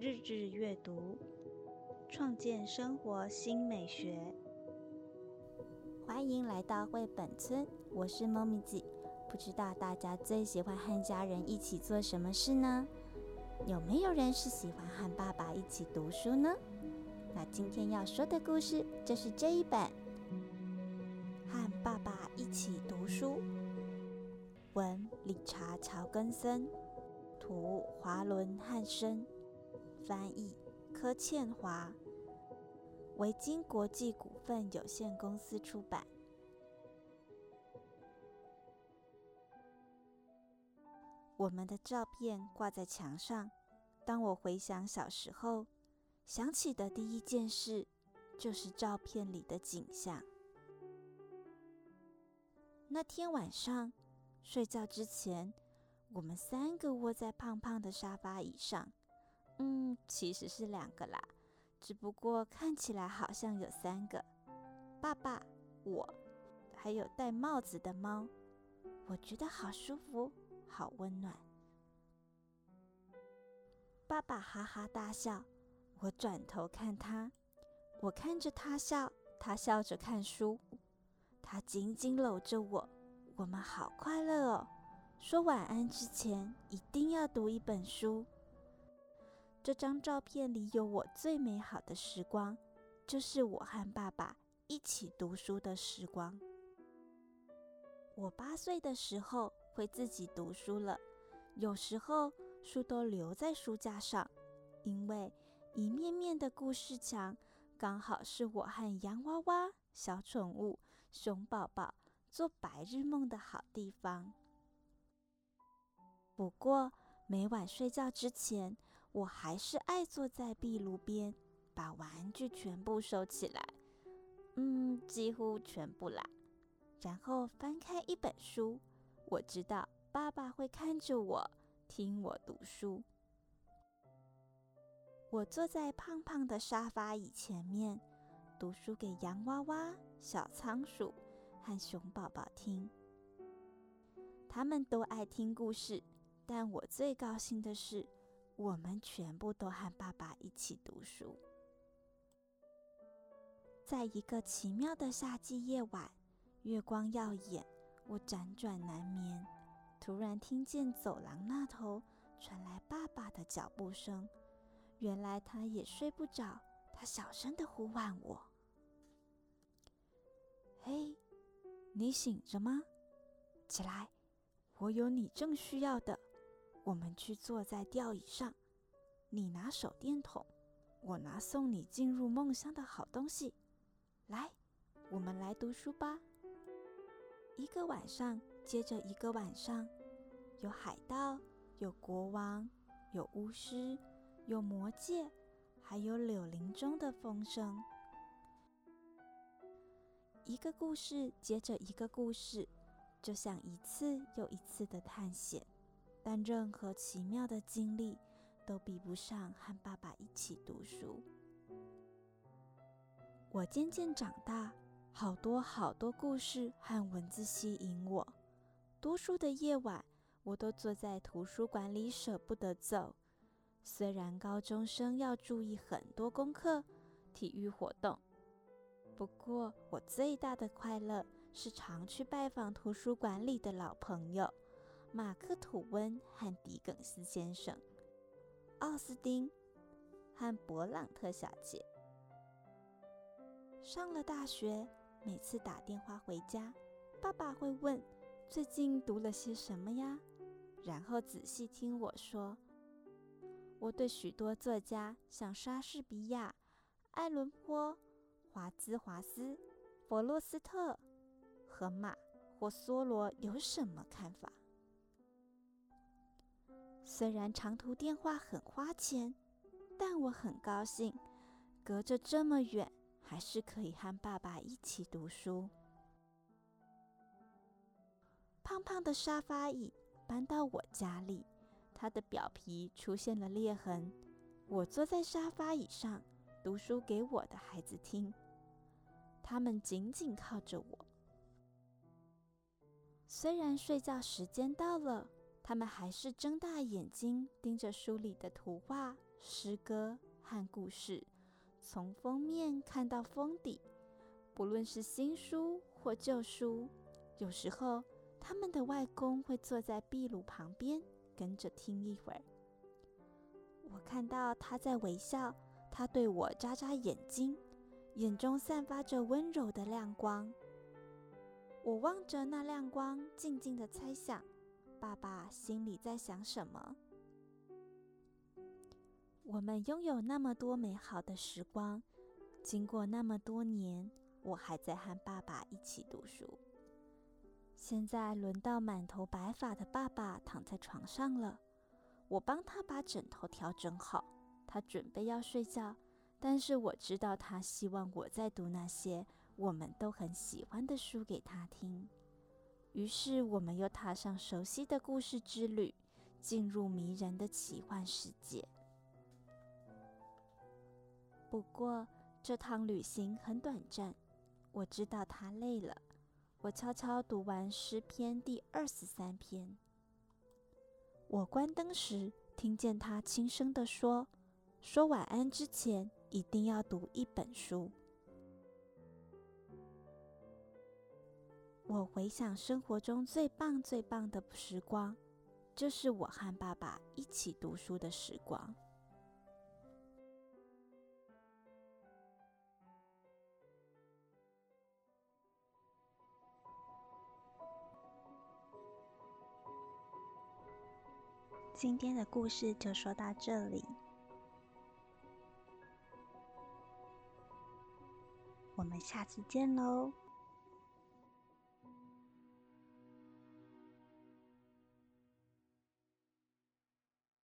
日日阅读，创建生活新美学。欢迎来到绘本村，我是猫咪姐。不知道大家最喜欢和家人一起做什么事呢？有没有人是喜欢和爸爸一起读书呢？那今天要说的故事就是这一本《和爸爸一起读书》。文：理查·乔根森，图：华伦·汉森，翻译：柯倩华，维京国际股份有限公司出版。我们的照片挂在墙上。当我回想小时候，想起的第一件事就是照片里的景象。那天晚上。睡觉之前，我们三个窝在胖胖的沙发椅上。嗯，其实是两个啦，只不过看起来好像有三个。爸爸、我，还有戴帽子的猫。我觉得好舒服，好温暖。爸爸哈哈大笑，我转头看他，我看着他笑，他笑着看书，他紧紧搂着我。我们好快乐哦！说晚安之前一定要读一本书。这张照片里有我最美好的时光，就是我和爸爸一起读书的时光。我八岁的时候会自己读书了，有时候书都留在书架上，因为一面面的故事墙刚好是我和洋娃娃、小宠物、熊宝宝。做白日梦的好地方。不过每晚睡觉之前，我还是爱坐在壁炉边，把玩具全部收起来，嗯，几乎全部啦。然后翻开一本书，我知道爸爸会看着我，听我读书。我坐在胖胖的沙发椅前面，读书给洋娃娃、小仓鼠。和熊宝宝听，他们都爱听故事，但我最高兴的是，我们全部都和爸爸一起读书。在一个奇妙的夏季夜晚，月光耀眼，我辗转难眠，突然听见走廊那头传来爸爸的脚步声。原来他也睡不着，他小声的呼唤我：“嘿。”你醒着吗？起来，我有你正需要的。我们去坐在吊椅上，你拿手电筒，我拿送你进入梦乡的好东西。来，我们来读书吧。一个晚上接着一个晚上，有海盗，有国王，有巫师，有魔戒，还有柳林中的风声。一个故事接着一个故事，就像一次又一次的探险，但任何奇妙的经历都比不上和爸爸一起读书。我渐渐长大，好多好多故事和文字吸引我。读书的夜晚，我都坐在图书馆里舍不得走。虽然高中生要注意很多功课、体育活动。不过，我最大的快乐是常去拜访图书馆里的老朋友马克·吐温和狄更斯先生、奥斯丁和勃朗特小姐。上了大学，每次打电话回家，爸爸会问：“最近读了些什么呀？”然后仔细听我说。我对许多作家，像莎士比亚、爱伦坡。华兹华斯、弗洛斯特、河马或梭罗有什么看法？虽然长途电话很花钱，但我很高兴，隔着这么远，还是可以和爸爸一起读书。胖胖的沙发椅搬到我家里，它的表皮出现了裂痕。我坐在沙发椅上。读书给我的孩子听，他们紧紧靠着我。虽然睡觉时间到了，他们还是睁大眼睛盯着书里的图画、诗歌和故事，从封面看到封底。不论是新书或旧书，有时候他们的外公会坐在壁炉旁边，跟着听一会儿。我看到他在微笑，他对我眨眨眼睛，眼中散发着温柔的亮光。我望着那亮光，静静的猜想，爸爸心里在想什么。我们拥有那么多美好的时光，经过那么多年。我还在和爸爸一起读书。现在轮到满头白发的爸爸躺在床上了，我帮他把枕头调整好，他准备要睡觉。但是我知道他希望我在读那些我们都很喜欢的书给他听。于是我们又踏上熟悉的故事之旅，进入迷人的奇幻世界。不过这趟旅行很短暂。我知道他累了，我悄悄读完诗篇第二十三篇。我关灯时，听见他轻声地说：“说晚安之前，一定要读一本书。”我回想生活中最棒、最棒的时光，就是我和爸爸一起读书的时光。今天的故事就说到这里，我们下次见喽。